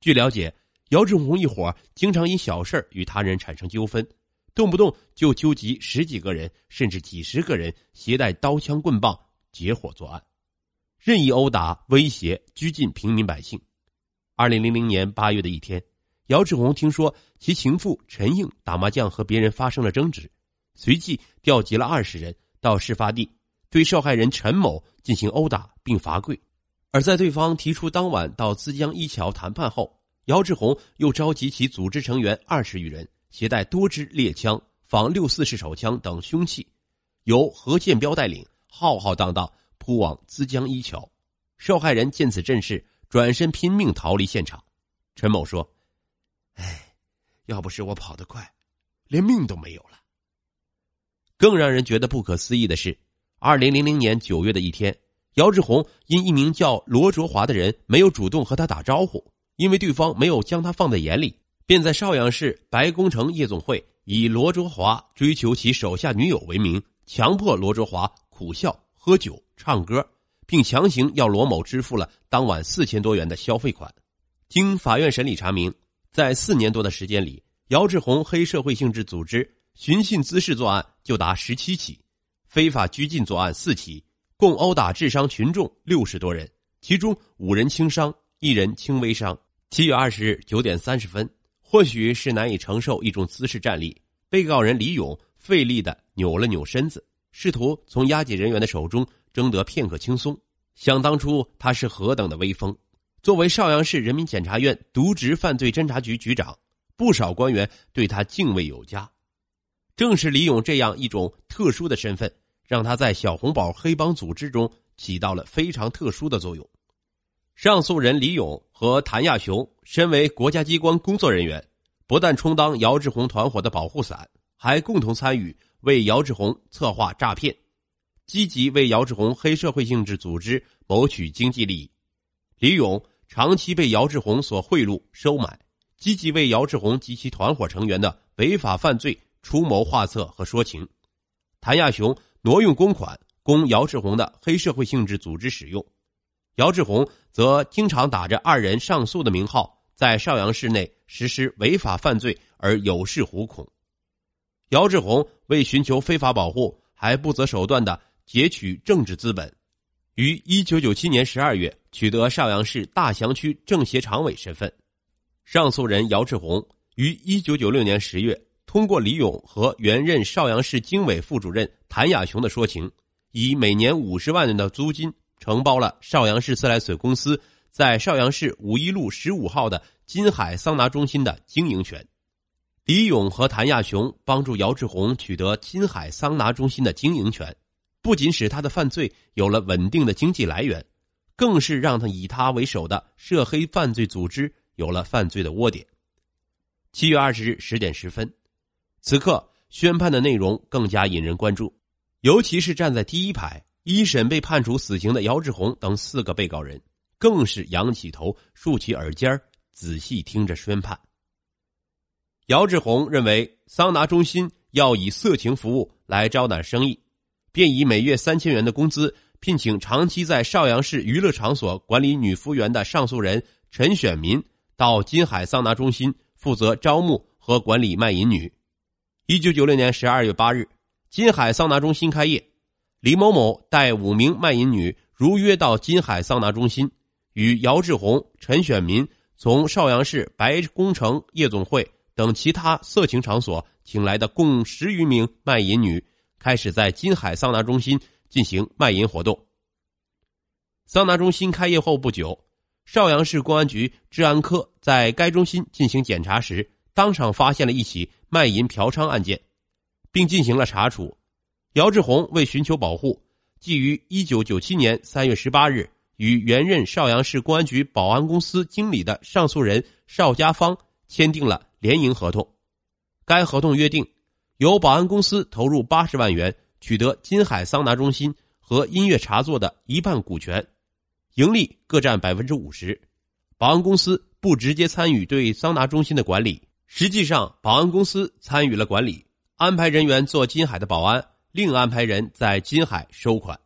据了解，姚志红一伙经常因小事与他人产生纠纷，动不动就纠集十几个人甚至几十个人，携带刀枪棍棒结伙作案，任意殴打、威胁、拘禁平民百姓。二零零零年八月的一天，姚志红听说其情妇陈颖打麻将和别人发生了争执，随即调集了二十人到事发地，对受害人陈某进行殴打并罚跪。而在对方提出当晚到资江一桥谈判后，姚志红又召集其组织成员二十余人，携带多支猎枪、仿六四式手枪等凶器，由何建彪带领，浩浩荡荡扑往资江一桥。受害人见此阵势，转身拼命逃离现场。陈某说：“哎，要不是我跑得快，连命都没有了。”更让人觉得不可思议的是，二零零零年九月的一天。姚志红因一名叫罗卓华的人没有主动和他打招呼，因为对方没有将他放在眼里，便在邵阳市白宫城夜总会以罗卓华追求其手下女友为名，强迫罗卓华苦笑、喝酒、唱歌，并强行要罗某支付了当晚四千多元的消费款。经法院审理查明，在四年多的时间里，姚志红黑社会性质组织寻衅滋事作案就达十七起，非法拘禁作案四起。共殴打致伤群众六十多人，其中五人轻伤，一人轻微伤。七月二十日九点三十分，或许是难以承受一种姿势站立，被告人李勇费力的扭了扭身子，试图从押解人员的手中争得片刻轻松。想当初他是何等的威风！作为邵阳市人民检察院渎职犯罪侦查局局长，不少官员对他敬畏有加。正是李勇这样一种特殊的身份。让他在小红宝黑帮组织中起到了非常特殊的作用。上诉人李勇和谭亚雄身为国家机关工作人员，不但充当姚志红团伙的保护伞，还共同参与为姚志红策划诈骗，积极为姚志红黑社会性质组织谋取经济利益。李勇长期被姚志红所贿赂收买，积极为姚志红及其团伙成员的违法犯罪出谋划策和说情。谭亚雄。挪用公款供姚志红的黑社会性质组织使用，姚志红则经常打着二人上诉的名号，在邵阳市内实施违法犯罪而有恃无恐。姚志红为寻求非法保护，还不择手段的劫取政治资本，于一九九七年十二月取得邵阳市大祥区政协常委身份。上诉人姚志红于一九九六年十月。通过李勇和原任邵阳市经委副主任谭亚雄的说情，以每年五十万元的租金承包了邵阳市自来水公司在邵阳市五一路十五号的金海桑拿中心的经营权。李勇和谭亚雄帮助姚志红取得金海桑拿中心的经营权，不仅使他的犯罪有了稳定的经济来源，更是让他以他为首的涉黑犯罪组织有了犯罪的窝点。七月二十日十点十分。此刻宣判的内容更加引人关注，尤其是站在第一排一审被判处死刑的姚志红等四个被告人，更是仰起头，竖起耳尖仔细听着宣判。姚志红认为桑拿中心要以色情服务来招揽生意，便以每月三千元的工资聘请长期在邵阳市娱乐场所管理女服务员的上诉人陈选民到金海桑拿中心负责招募和管理卖淫女。一九九六年十二月八日，金海桑拿中心开业，李某某带五名卖淫女如约到金海桑拿中心，与姚志红、陈选民从邵阳市白宫城夜总会等其他色情场所请来的共十余名卖淫女，开始在金海桑拿中心进行卖淫活动。桑拿中心开业后不久，邵阳市公安局治安科在该中心进行检查时。当场发现了一起卖淫嫖娼案件，并进行了查处。姚志红为寻求保护，即于一九九七年三月十八日与原任邵阳市公安局保安公司经理的上诉人邵家芳签订了联营合同。该合同约定，由保安公司投入八十万元，取得金海桑拿中心和音乐茶座的一半股权，盈利各占百分之五十。保安公司不直接参与对桑拿中心的管理。实际上，保安公司参与了管理，安排人员做金海的保安，另安排人在金海收款。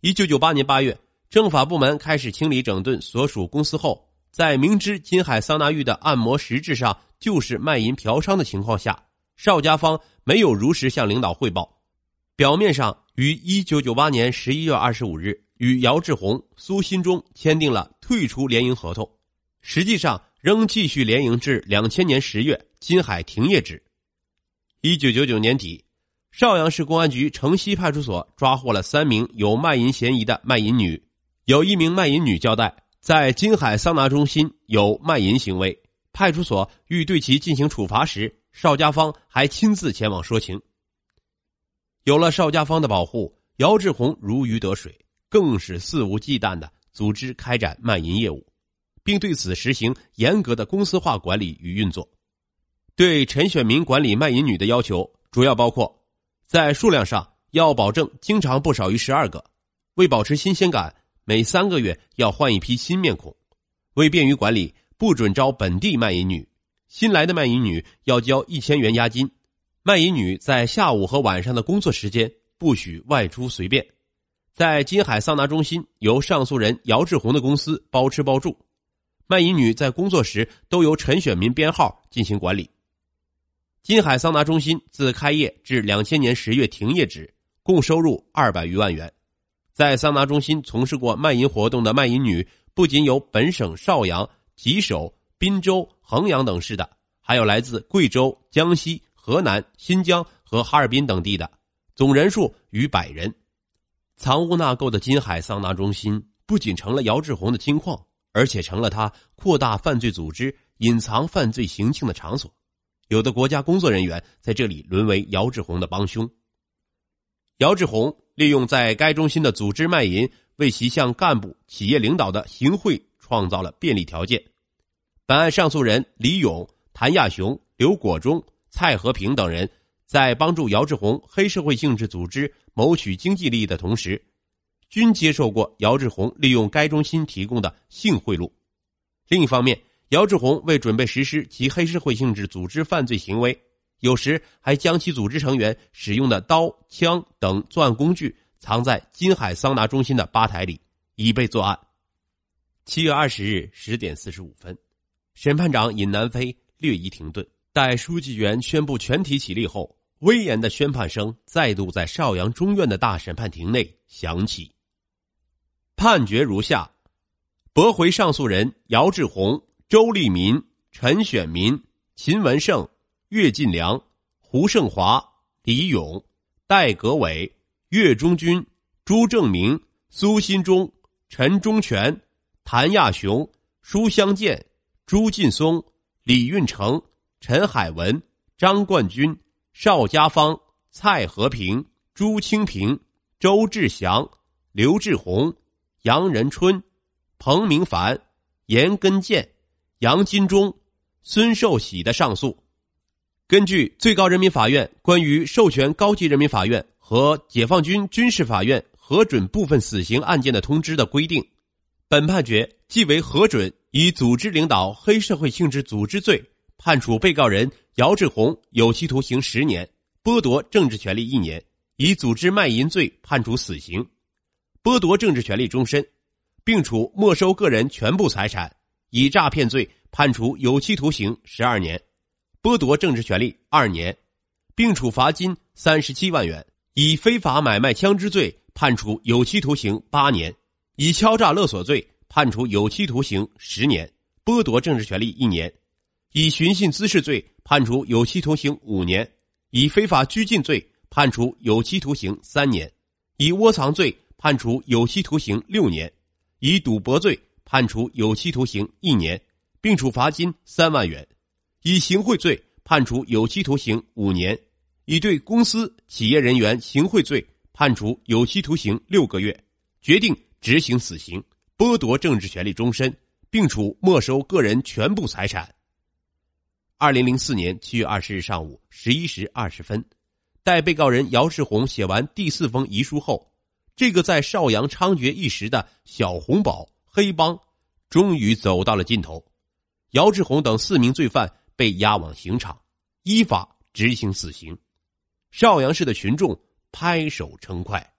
一九九八年八月，政法部门开始清理整顿所属公司后，在明知金海桑拿浴的按摩实质上就是卖淫嫖娼的情况下，邵家芳没有如实向领导汇报，表面上于一九九八年十一月二十五日与姚志红、苏新忠签订了退出联营合同，实际上仍继续联营至两千年十月金海停业止。一九九九年底，邵阳市公安局城西派出所抓获了三名有卖淫嫌疑的卖淫女，有一名卖淫女交代。在金海桑拿中心有卖淫行为，派出所欲对其进行处罚时，邵家芳还亲自前往说情。有了邵家芳的保护，姚志红如鱼得水，更是肆无忌惮的组织开展卖淫业务，并对此实行严格的公司化管理与运作。对陈选民管理卖淫女的要求主要包括：在数量上要保证经常不少于十二个，为保持新鲜感。每三个月要换一批新面孔，为便于管理，不准招本地卖淫女。新来的卖淫女要交一千元押金。卖淫女在下午和晚上的工作时间不许外出随便。在金海桑拿中心由上诉人姚志红的公司包吃包住。卖淫女在工作时都由陈选民编号进行管理。金海桑拿中心自开业至两千年十月停业止，共收入二百余万元。在桑拿中心从事过卖淫活动的卖淫女，不仅有本省邵阳、吉首、滨州、衡阳等市的，还有来自贵州、江西、河南、新疆和哈尔滨等地的，总人数逾百人。藏污纳垢的金海桑拿中心，不仅成了姚志红的金矿，而且成了他扩大犯罪组织、隐藏犯罪行径的场所。有的国家工作人员在这里沦为姚志红的帮凶。姚志红。利用在该中心的组织卖淫，为其向干部、企业领导的行贿创造了便利条件。本案上诉人李勇、谭亚雄、刘国忠、蔡和平等人，在帮助姚志红黑社会性质组织谋取经济利益的同时，均接受过姚志红利用该中心提供的性贿赂。另一方面，姚志红为准备实施其黑社会性质组织犯罪行为。有时还将其组织成员使用的刀、枪等作案工具藏在金海桑拿中心的吧台里，以备作案。七月二十日十点四十五分，审判长尹南飞略一停顿，待书记员宣布全体起立后，威严的宣判声再度在邵阳中院的大审判庭内响起。判决如下：驳回上诉人姚志红、周立民、陈选民、秦文胜。岳进良、胡胜华、李勇、戴革伟、岳中军、朱正明、苏新忠、陈忠全、谭亚雄、舒香建、朱劲松、李运成、陈海文、张冠军、邵家芳、蔡和平、朱清平、周志祥、刘志宏、杨仁春、彭明凡、严根建、杨金忠、孙寿喜的上诉。根据最高人民法院关于授权高级人民法院和解放军军事法院核准部分死刑案件的通知的规定，本判决即为核准以组织领导黑社会性质组织罪判处被告人姚志红有期徒刑十年，剥夺政治权利一年；以组织卖淫罪判处死刑，剥夺政治权利终身，并处没收个人全部财产；以诈骗罪判处有期徒刑十二年。剥夺政治权利二年，并处罚金三十七万元；以非法买卖枪支罪判处有期徒刑八年；以敲诈勒索罪判处有期徒刑十年，剥夺政治权利一年；以寻衅滋事罪判处有期徒刑五年；以非法拘禁罪判处有期徒刑三年；以窝藏罪判处有期徒刑六年；以赌博罪判处有期徒刑一年，并处罚金三万元。以行贿罪判处有期徒刑五年，以对公司企业人员行贿罪判处有期徒刑六个月，决定执行死刑，剥夺政治权利终身，并处没收个人全部财产。二零零四年七月二十日上午十一时二十分，待被告人姚世红写完第四封遗书后，这个在邵阳猖獗一时的小红宝黑帮，终于走到了尽头。姚志红等四名罪犯。被押往刑场，依法执行死刑。邵阳市的群众拍手称快。